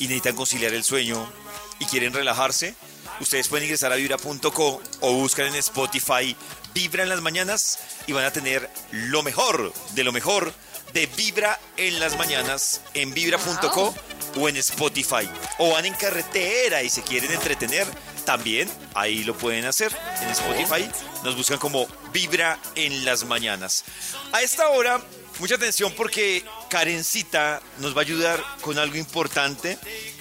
Speaker 3: y necesitan conciliar el sueño y quieren relajarse, ustedes pueden ingresar a vibra.co o buscar en Spotify Vibra en las mañanas y van a tener lo mejor de lo mejor de Vibra en las mañanas en vibra.co o en Spotify. O van en carretera y se quieren entretener, también ahí lo pueden hacer. En Spotify nos buscan como Vibra en las mañanas. A esta hora, mucha atención porque Karencita nos va a ayudar con algo importante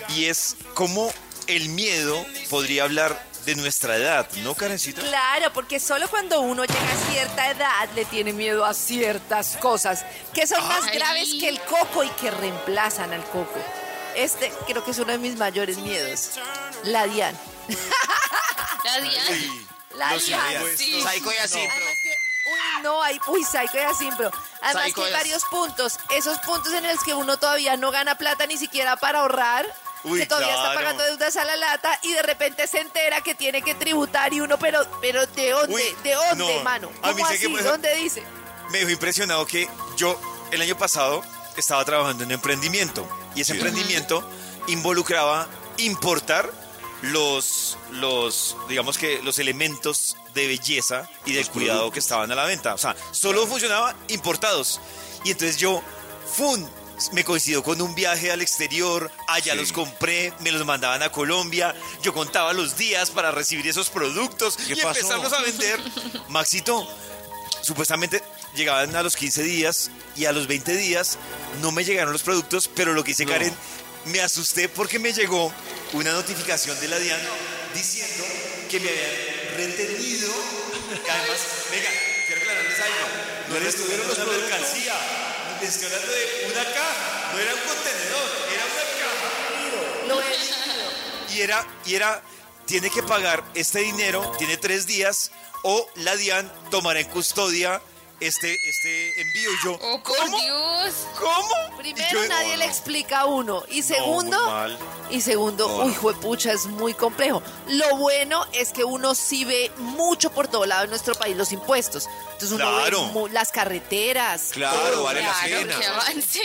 Speaker 3: y es cómo el miedo podría hablar de nuestra edad, ¿no, Karencita?
Speaker 4: Claro, porque solo cuando uno llega a cierta edad le tiene miedo a ciertas cosas que son más
Speaker 5: Ay.
Speaker 4: graves que el coco y que reemplazan al coco. Este creo que es uno de mis mayores miedos. La Dian.
Speaker 5: La Diana.
Speaker 4: La
Speaker 3: Los
Speaker 4: Dian.
Speaker 3: impuestos.
Speaker 4: sí.
Speaker 9: Psycho y así,
Speaker 4: uy, no, hay, uy, psycho y así, pero además
Speaker 9: Psycho
Speaker 4: que hay
Speaker 9: es-
Speaker 4: varios puntos. Esos puntos en los que uno todavía no gana plata ni siquiera para ahorrar.
Speaker 3: Uy,
Speaker 4: que todavía está
Speaker 3: claro.
Speaker 4: pagando deudas a la lata y de repente se entera que tiene que tributar y uno, pero, pero ¿de dónde?
Speaker 3: Uy,
Speaker 4: ¿De dónde,
Speaker 3: no.
Speaker 4: mano?
Speaker 3: A mí
Speaker 4: ¿Cómo
Speaker 3: sé
Speaker 4: así?
Speaker 3: que por-
Speaker 4: ¿Dónde dice?
Speaker 3: me dejó impresionado que yo el año pasado estaba trabajando en un emprendimiento y ese emprendimiento involucraba importar los, los, digamos que los elementos de belleza y del cuidado que estaban a la venta. O sea, solo funcionaba importados. Y entonces yo, ¡fun! Me coincidió con un viaje al exterior, allá los compré, me los mandaban a Colombia, yo contaba los días para recibir esos productos y
Speaker 6: pasó?
Speaker 3: empezarlos a vender. Maxito, supuestamente llegaban a los 15 días y a los 20 días no me llegaron los productos, pero lo que hice
Speaker 6: No.
Speaker 3: Karen, me asusté porque me llegó una notificación de la DIAN diciendo que me habían retenido. Que además, venga, quiero aclararles algo. No les estuvieron los mercancía. Les estoy hablando de una caja. No era un contenedor, era una caja.
Speaker 4: Lo he
Speaker 3: Y era, y era, tiene que pagar este dinero, tiene tres días, o la DIAN tomará en custodia este, este envío. Y yo,
Speaker 5: Oh, por
Speaker 3: ¿cómo?
Speaker 5: Dios.
Speaker 3: ¿Cómo?
Speaker 4: Primero,
Speaker 3: yo,
Speaker 4: nadie
Speaker 3: no,
Speaker 4: le
Speaker 3: no.
Speaker 4: explica a uno. Y segundo, y segundo, uy, juepucha, es muy complejo. Lo bueno es que uno sí ve mucho por todo lado en nuestro país los impuestos. Entonces uno
Speaker 3: Claro.
Speaker 4: ve las carreteras.
Speaker 6: Claro,
Speaker 4: todo.
Speaker 6: vale la
Speaker 5: Claro,
Speaker 6: pena.
Speaker 5: que avance.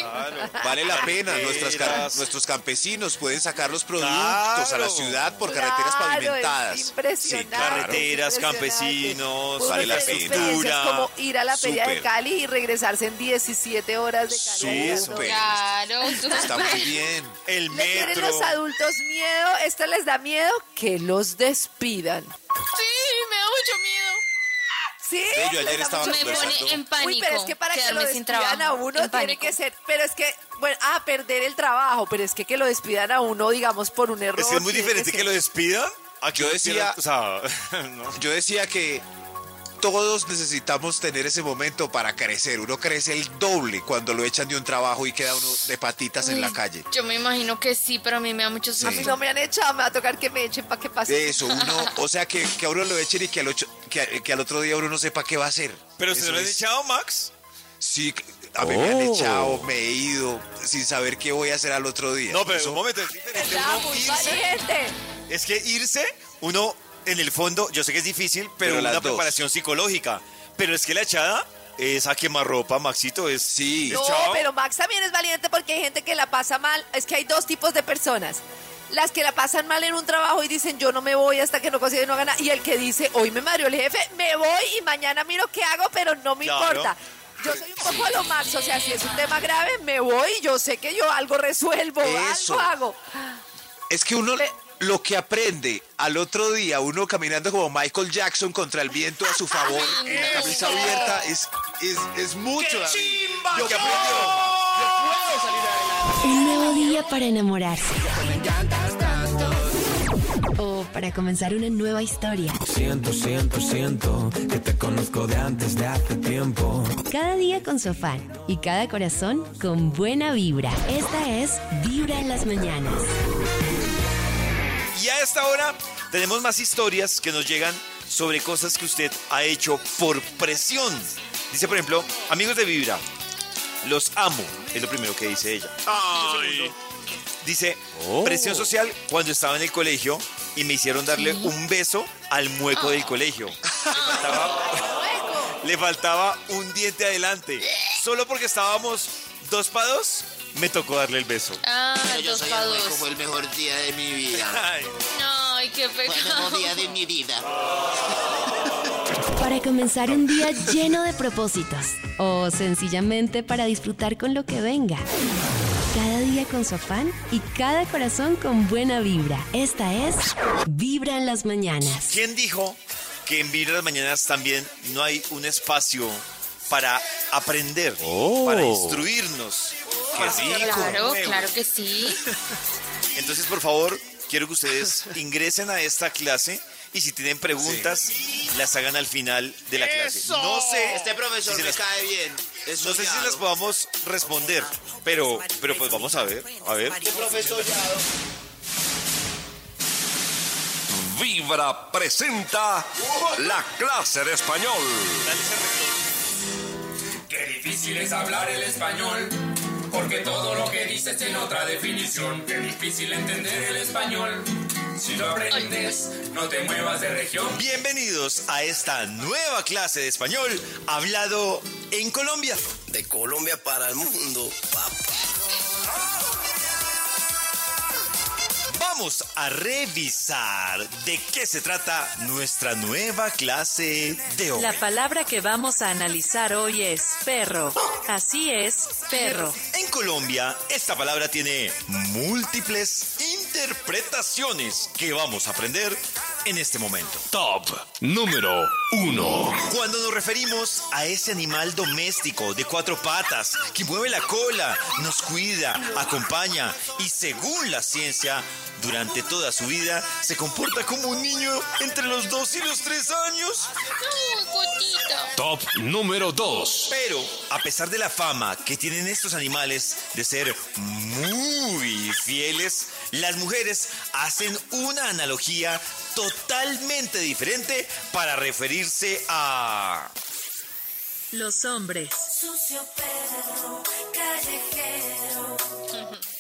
Speaker 6: Vale la pena. Nuestras
Speaker 3: Carreteras.
Speaker 6: nuestros campesinos pueden sacar los productos a la
Speaker 3: Claro.
Speaker 6: ciudad por carreteras
Speaker 4: Claro,
Speaker 6: pavimentadas.
Speaker 4: Es impresionante.
Speaker 3: Carreteras,
Speaker 4: es impresionante.
Speaker 3: campesinos,
Speaker 6: vale la pena.
Speaker 4: experiencias como ir a la feria de. Cali y regresarse en 17 horas de Cali.
Speaker 6: Súper.
Speaker 5: Claro,
Speaker 6: Está muy bien.
Speaker 3: El
Speaker 4: ¿Le tienen
Speaker 3: metro.
Speaker 4: los adultos miedo? ¿Esto les da miedo? Que los despidan.
Speaker 5: Sí, me da mucho miedo.
Speaker 4: Sí,
Speaker 6: Sí, yo ayer estaba
Speaker 5: Me pone en pánico.
Speaker 4: Uy, pero es que para que lo despidan
Speaker 5: trabajo.
Speaker 4: a uno
Speaker 5: en
Speaker 4: tiene
Speaker 5: pánico.
Speaker 4: que ser, pero es que, bueno, ah, perder el trabajo, pero es que que lo despidan a uno, digamos, por un error.
Speaker 3: Es que es muy diferente que
Speaker 4: ser-
Speaker 3: lo despidan que
Speaker 6: Yo decía-
Speaker 3: o sea, no.
Speaker 6: Yo decía que todos necesitamos tener ese momento para crecer. Uno crece el doble cuando lo echan de un trabajo y queda uno de patitas en la calle.
Speaker 5: Yo me imagino que sí, pero a mí me da mucho
Speaker 4: A
Speaker 5: susto.
Speaker 4: mí no me han echado, me va a tocar que me echen para que pase.
Speaker 6: Eso, uno, o sea, que, que a uno lo echen y que al, ocho- que, que al otro día uno no sepa qué va a hacer.
Speaker 3: Pero se lo han echado, Max.
Speaker 6: Sí, a mí me han
Speaker 3: Oh.
Speaker 6: echado, me he ido, sin saber qué voy a hacer al otro día.
Speaker 3: No, pero
Speaker 6: Eso-
Speaker 3: un momento, es diferente.
Speaker 4: Está
Speaker 3: uno
Speaker 4: muy
Speaker 3: irse.
Speaker 4: valiente.
Speaker 3: Es que irse, uno, en el fondo, yo sé que es difícil, pero,
Speaker 6: Pero
Speaker 3: una
Speaker 6: dos.
Speaker 3: preparación psicológica. Pero es que la echada es a quemarropa, Maxito, es...
Speaker 6: Sí.
Speaker 4: No, pero Max también es valiente porque hay gente que la pasa mal. Es que hay dos tipos de personas. Las que la pasan mal en un trabajo y dicen yo no me voy hasta que no consiga y no gana. Y el que dice hoy me mareó el jefe, me voy y mañana miro qué hago, pero no me
Speaker 3: Claro.
Speaker 4: importa. Yo soy un poco a lo Max, o sea, si es un tema grave, me voy y yo sé que yo algo resuelvo,
Speaker 6: Eso.
Speaker 4: algo hago.
Speaker 6: Es que uno
Speaker 4: Le-
Speaker 6: lo que aprende al otro día, uno caminando como Michael Jackson contra el viento a su favor, en la camisa abierta, es, es, es mucho. Yo que aprendió.
Speaker 2: Un nuevo día para enamorarse. O para comenzar una nueva historia.
Speaker 13: Siento, siento, siento que te conozco de antes de hace tiempo.
Speaker 2: Cada día con su afán y cada corazón con buena vibra. Esta es Vibra en las mañanas.
Speaker 3: Y a esta hora tenemos más historias que nos llegan sobre cosas que usted ha hecho por presión. Dice, por ejemplo, amigos de Vibra, los amo, es lo primero que dice ella. Dice, presión social cuando estaba en el colegio y me hicieron darle un beso al mueco del colegio. Le faltaba, le faltaba un diente adelante. Solo porque estábamos dos para dos, me tocó darle el beso.
Speaker 5: Ah,
Speaker 9: Pero yo
Speaker 5: dos
Speaker 9: soy el como el mejor día de mi vida.
Speaker 3: Ay,
Speaker 5: Ay, qué
Speaker 9: Fue el
Speaker 5: pecado.
Speaker 9: mejor día de mi vida.
Speaker 2: Para comenzar un día lleno de propósitos. O sencillamente para disfrutar con lo que venga. Cada día con su afán y cada corazón con buena vibra. Esta es Vibra en las mañanas.
Speaker 3: ¿Quién dijo que en Vibra las Mañanas también no hay un espacio para aprender, para instruirnos? ¡Qué rico!
Speaker 5: Claro,
Speaker 3: nuevo!
Speaker 5: claro que sí.
Speaker 3: Entonces, por favor, quiero que ustedes ingresen a esta clase y si tienen preguntas, las hagan al final de la clase. No sé,
Speaker 9: Este profesor
Speaker 3: si se
Speaker 9: me
Speaker 3: las-
Speaker 9: cae bien. Es
Speaker 3: no sé si las podamos responder, pero, pero pues vamos a ver, a ver.
Speaker 9: Este profesor.
Speaker 11: Vibra presenta la clase de español.
Speaker 13: Qué difícil es hablar el español, porque todo lo que dices tiene otra definición. Qué difícil entender el español. Si lo aprendes, no te muevas de región.
Speaker 3: Bienvenidos a esta nueva clase de español hablado en Colombia.
Speaker 14: De Colombia para el mundo, papá.
Speaker 3: Vamos a revisar de qué se trata nuestra nueva clase de hoy.
Speaker 15: La palabra que vamos a analizar hoy es perro. Así es, perro.
Speaker 3: En Colombia, esta palabra tiene múltiples interpretaciones que vamos a aprender en este momento.
Speaker 11: Top número 1.
Speaker 3: Cuando nos referimos a ese animal doméstico de cuatro patas que mueve la cola, nos cuida, acompaña y según la ciencia, durante toda su vida se comporta como un niño entre los dos y los tres años.
Speaker 11: Top número 2.
Speaker 3: Pero, a pesar de la fama que tienen estos animales de ser muy fieles, las mujeres hacen una analogía totalmente diferente para referirse a
Speaker 15: Los hombres.
Speaker 1: Sucio perro callejero.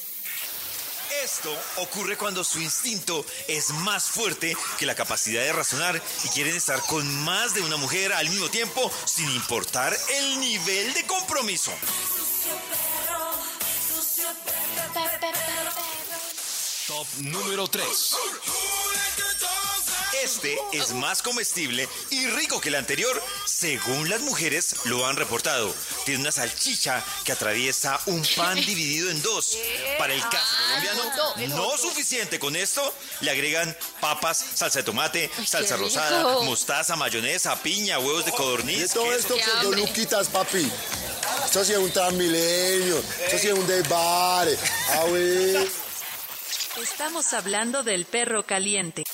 Speaker 3: Esto ocurre cuando su instinto es más fuerte que la capacidad de razonar y quieren estar con más de una mujer al mismo tiempo sin importar el nivel de compromiso.
Speaker 11: Top número 3.
Speaker 3: Este es más comestible y rico que el anterior, según las mujeres lo han reportado. Tiene una salchicha que atraviesa un pan dividido en dos. Para el caso colombiano, no suficiente con esto, le agregan papas, salsa de tomate, salsa rosada, mostaza, mayonesa, piña, huevos de
Speaker 16: De
Speaker 3: codorniz.
Speaker 16: todo
Speaker 3: queso.
Speaker 16: esto que. Luquitas, papi. Esto sí es un transmilenio. Esto sí es un desbare. Ah, güey.
Speaker 15: Estamos hablando del perro caliente.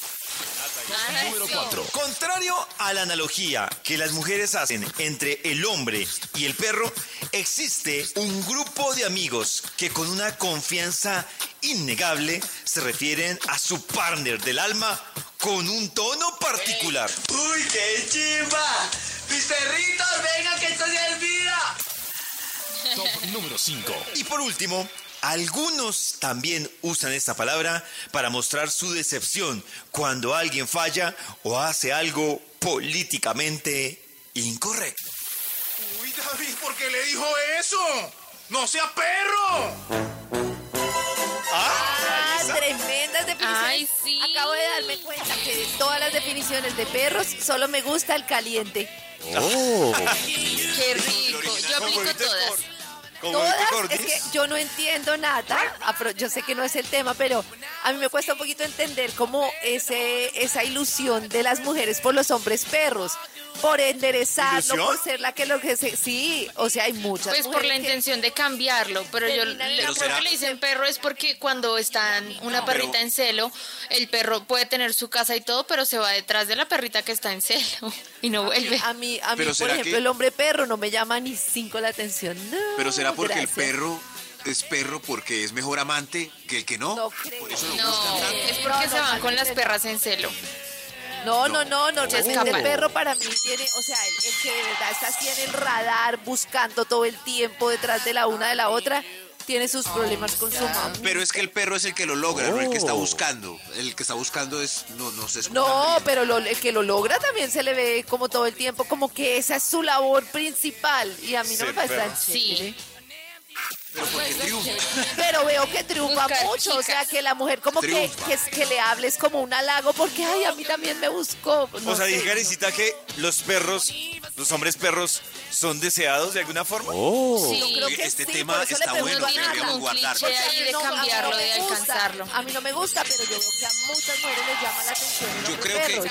Speaker 11: Número 4.
Speaker 3: Contrario a la analogía que las mujeres hacen entre el hombre y el perro, existe un grupo de amigos que con una confianza innegable se refieren a su partner del alma con un tono particular.
Speaker 7: ¡Uy, qué chimba! ¡Mis perritos, vengan que esto se olvida!
Speaker 11: Top número 5.
Speaker 3: Y por último, algunos también usan esta palabra para mostrar su decepción cuando alguien falla o hace algo políticamente incorrecto.
Speaker 7: Uy, David, ¿por qué le dijo eso? ¡No sea perro!
Speaker 4: Ah, tremendas definiciones.
Speaker 5: Ay, sí.
Speaker 4: Acabo de darme cuenta que de todas las definiciones de perros, solo me gusta el caliente.
Speaker 16: Oh.
Speaker 5: Qué rico. Yo aplico todas.
Speaker 4: Todas, es que yo no entiendo nada, yo sé que no es el tema, pero a mí me cuesta un poquito entender cómo ese, esa ilusión de las mujeres por los hombres perros, por enderezarlo,
Speaker 3: ¿Ilusión?
Speaker 4: por ser la que lo que se... Sí, o sea, hay muchas
Speaker 5: Pues por la intención de cambiarlo, pero yo le-
Speaker 4: Pero
Speaker 5: creo
Speaker 6: será-
Speaker 5: que le dicen perro es porque cuando están una perrita en celo, el perro puede tener su casa y todo, pero se va detrás de la perrita que está en celo y no vuelve.
Speaker 4: A mí, a mí por
Speaker 6: ¿será
Speaker 4: ejemplo,
Speaker 6: que-
Speaker 4: el hombre perro no me llama ni cinco la atención. No,
Speaker 6: Pero será porque
Speaker 4: gracias.
Speaker 6: el perro es perro porque es mejor amante que el que no.
Speaker 4: No creo.
Speaker 6: Por eso
Speaker 5: No, es porque
Speaker 4: No,
Speaker 5: se van
Speaker 4: no,
Speaker 5: con las perras en celo.
Speaker 4: No, no, no, no,
Speaker 5: Se
Speaker 4: el perro para mí tiene, o sea, el, el que de verdad está así en el radar buscando todo el tiempo detrás de la una de la otra, tiene sus problemas con su mamá.
Speaker 6: Pero es que el perro es el que lo logra, no el que está
Speaker 16: Oh.
Speaker 6: buscando. El que está buscando es. No, no sé. es
Speaker 4: No, pero lo- el que lo logra también se le ve como todo el tiempo, como que esa es su labor principal. Y a mí no me parece tan chévere.
Speaker 6: Pero porque triunfa.
Speaker 4: Pero veo que triunfa
Speaker 5: Buscar
Speaker 4: mucho, o sea,
Speaker 5: chicas.
Speaker 4: que la mujer como que, que, que le hables como un halago, porque, ay, a mí también me buscó. No
Speaker 3: o sea, dije Karencita que los perros, los hombres perros, son deseados de alguna forma.
Speaker 16: Oh.
Speaker 5: Sí.
Speaker 4: Yo creo que
Speaker 6: Este
Speaker 4: sí,
Speaker 6: tema está bueno, deberíamos guardarlo.
Speaker 5: de
Speaker 4: No, a mí no
Speaker 5: cambiarlo,
Speaker 4: me
Speaker 5: de
Speaker 4: gusta.
Speaker 5: alcanzarlo.
Speaker 4: A mí no me gusta, pero yo veo que a muchas mujeres les llama la atención
Speaker 6: Yo creo
Speaker 4: perro,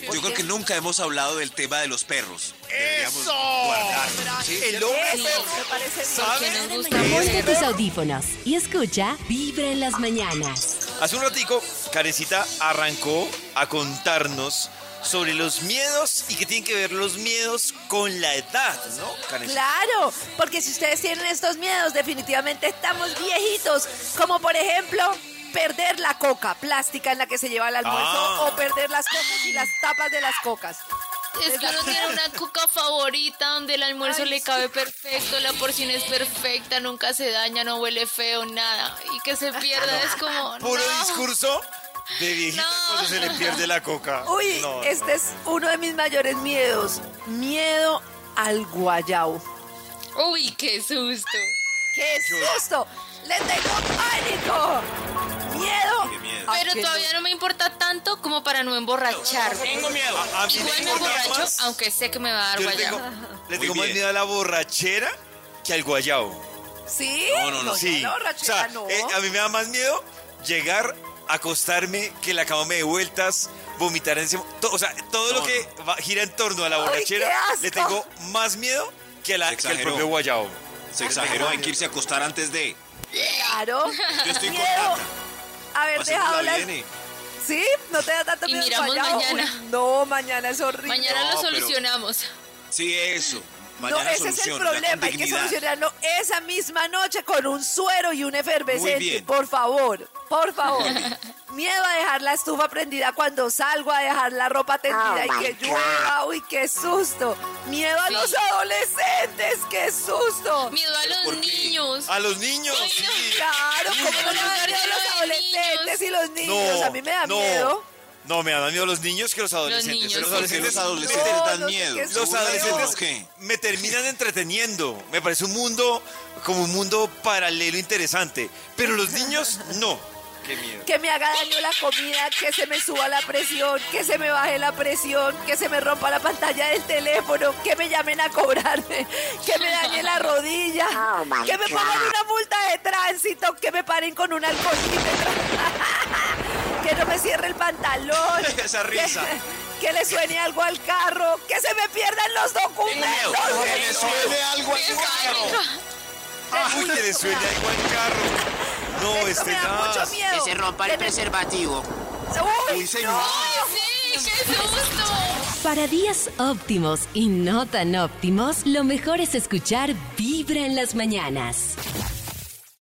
Speaker 6: que, yo creo que nunca hemos hablado del tema de los perros.
Speaker 7: ¡Eso!
Speaker 3: El hombre.
Speaker 5: Porque nos gusta
Speaker 2: Ponte tus audífonos y escucha Vibra en las mañanas.
Speaker 3: Hace un ratico, Karencita arrancó a contarnos sobre los miedos y que tienen que ver los miedos con la edad, ¿no, Karencita?
Speaker 4: Claro, porque si ustedes tienen estos miedos, definitivamente estamos viejitos. Como por ejemplo, perder la coca plástica en la que se lleva el almuerzo
Speaker 3: Ah.
Speaker 4: o perder las cocas y las tapas de las cocas.
Speaker 5: Es que uno tiene una cuca favorita donde el almuerzo
Speaker 4: Ay,
Speaker 5: le
Speaker 4: sí.
Speaker 5: cabe perfecto, la porción es perfecta, nunca se daña, no huele feo, nada. Y que se pierda es como.
Speaker 3: Puro
Speaker 5: no.
Speaker 3: discurso de viejita
Speaker 5: No.
Speaker 3: cuando se le pierde la coca.
Speaker 4: Uy,
Speaker 3: No,
Speaker 4: este
Speaker 3: no.
Speaker 4: es uno de mis mayores miedos. Miedo al guayao.
Speaker 5: Uy, qué susto.
Speaker 4: ¡Qué susto! ¡Le tengo pánico! ¡Miedo! A
Speaker 5: Pero todavía no me importa tanto como para no emborracharme.
Speaker 7: Tengo miedo.
Speaker 3: A mí
Speaker 5: Igual me emborracho,
Speaker 3: más-
Speaker 5: aunque sé que me va a dar
Speaker 3: Yo le tengo,
Speaker 5: guayabo.
Speaker 3: le tengo más miedo a la borrachera que al guayao.
Speaker 4: ¿Sí?
Speaker 6: No, no, no.
Speaker 3: Sí.
Speaker 4: la
Speaker 3: O
Speaker 4: borrachera
Speaker 3: sea,
Speaker 4: no.
Speaker 3: eh, a mí me da más miedo llegar, acostarme, que la cama me dé vueltas, vomitar encima. to- o sea, todo lo
Speaker 6: No,
Speaker 3: que va- gira en torno a la borrachera, le tengo más miedo que, a la, que el propio guayao.
Speaker 6: Se exageró, hay que irse a acostar antes de.
Speaker 4: Claro.
Speaker 6: Yo estoy con.
Speaker 4: Haber dejado las...
Speaker 6: bien, eh.
Speaker 4: ¿Sí? ¿No te da tanto
Speaker 5: Y
Speaker 4: miedo el
Speaker 5: miramos mañana.
Speaker 4: Uy, no, mañana es horrible.
Speaker 5: Mañana
Speaker 6: No,
Speaker 5: lo
Speaker 6: pero-
Speaker 5: solucionamos.
Speaker 6: Sí, eso. Mañana
Speaker 4: no, ese es el problema. Hay que solucionarlo esa misma noche con un suero y un efervescente. Por favor, por favor. Miedo a dejar la estufa prendida cuando salgo, a dejar la ropa tendida
Speaker 8: Oh,
Speaker 4: y que
Speaker 8: my
Speaker 4: llueva. Uy, qué susto. Miedo a los adolescentes, qué susto.
Speaker 5: Miedo a los niños.
Speaker 3: A los niños,
Speaker 5: no.
Speaker 3: sí.
Speaker 4: Claro, ¿cómo no le da miedo a los adolescentes y los niños? a mí me da
Speaker 3: no.
Speaker 4: miedo.
Speaker 3: No, me dan miedo los niños que los adolescentes.
Speaker 5: niños.
Speaker 3: Los
Speaker 5: ¿Por qué
Speaker 3: adolescentes,
Speaker 6: los adolescentes
Speaker 4: No,
Speaker 6: dan miedo?
Speaker 3: los adolescentes
Speaker 6: ¿Por qué?
Speaker 3: me terminan entreteniendo. Me parece un mundo como un mundo paralelo interesante. Pero los niños, no. Qué miedo.
Speaker 4: que me haga daño la comida, que se me suba la presión, que se me baje la presión, que se me rompa la pantalla del teléfono, que me llamen a cobrarme, que me dañe la rodilla,
Speaker 8: Oh,
Speaker 4: que me pongan una multa de tránsito, que me paren con un alcoholímetro, que no me cierre el pantalón,
Speaker 6: Esa risa.
Speaker 4: que, que le suene algo al carro, que se me pierdan los documentos.
Speaker 6: Que le suene algo al carro.
Speaker 3: Uy, que le suene algo al carro. No,
Speaker 4: Esto
Speaker 3: este
Speaker 4: me da mucho
Speaker 3: gas.
Speaker 4: miedo.
Speaker 9: Que se rompa el preservativo.
Speaker 4: Uy,
Speaker 6: Uy, señor.
Speaker 4: no.
Speaker 5: Sí, qué susto.
Speaker 2: Para días óptimos y no tan óptimos, lo mejor es escuchar Vibra en las mañanas.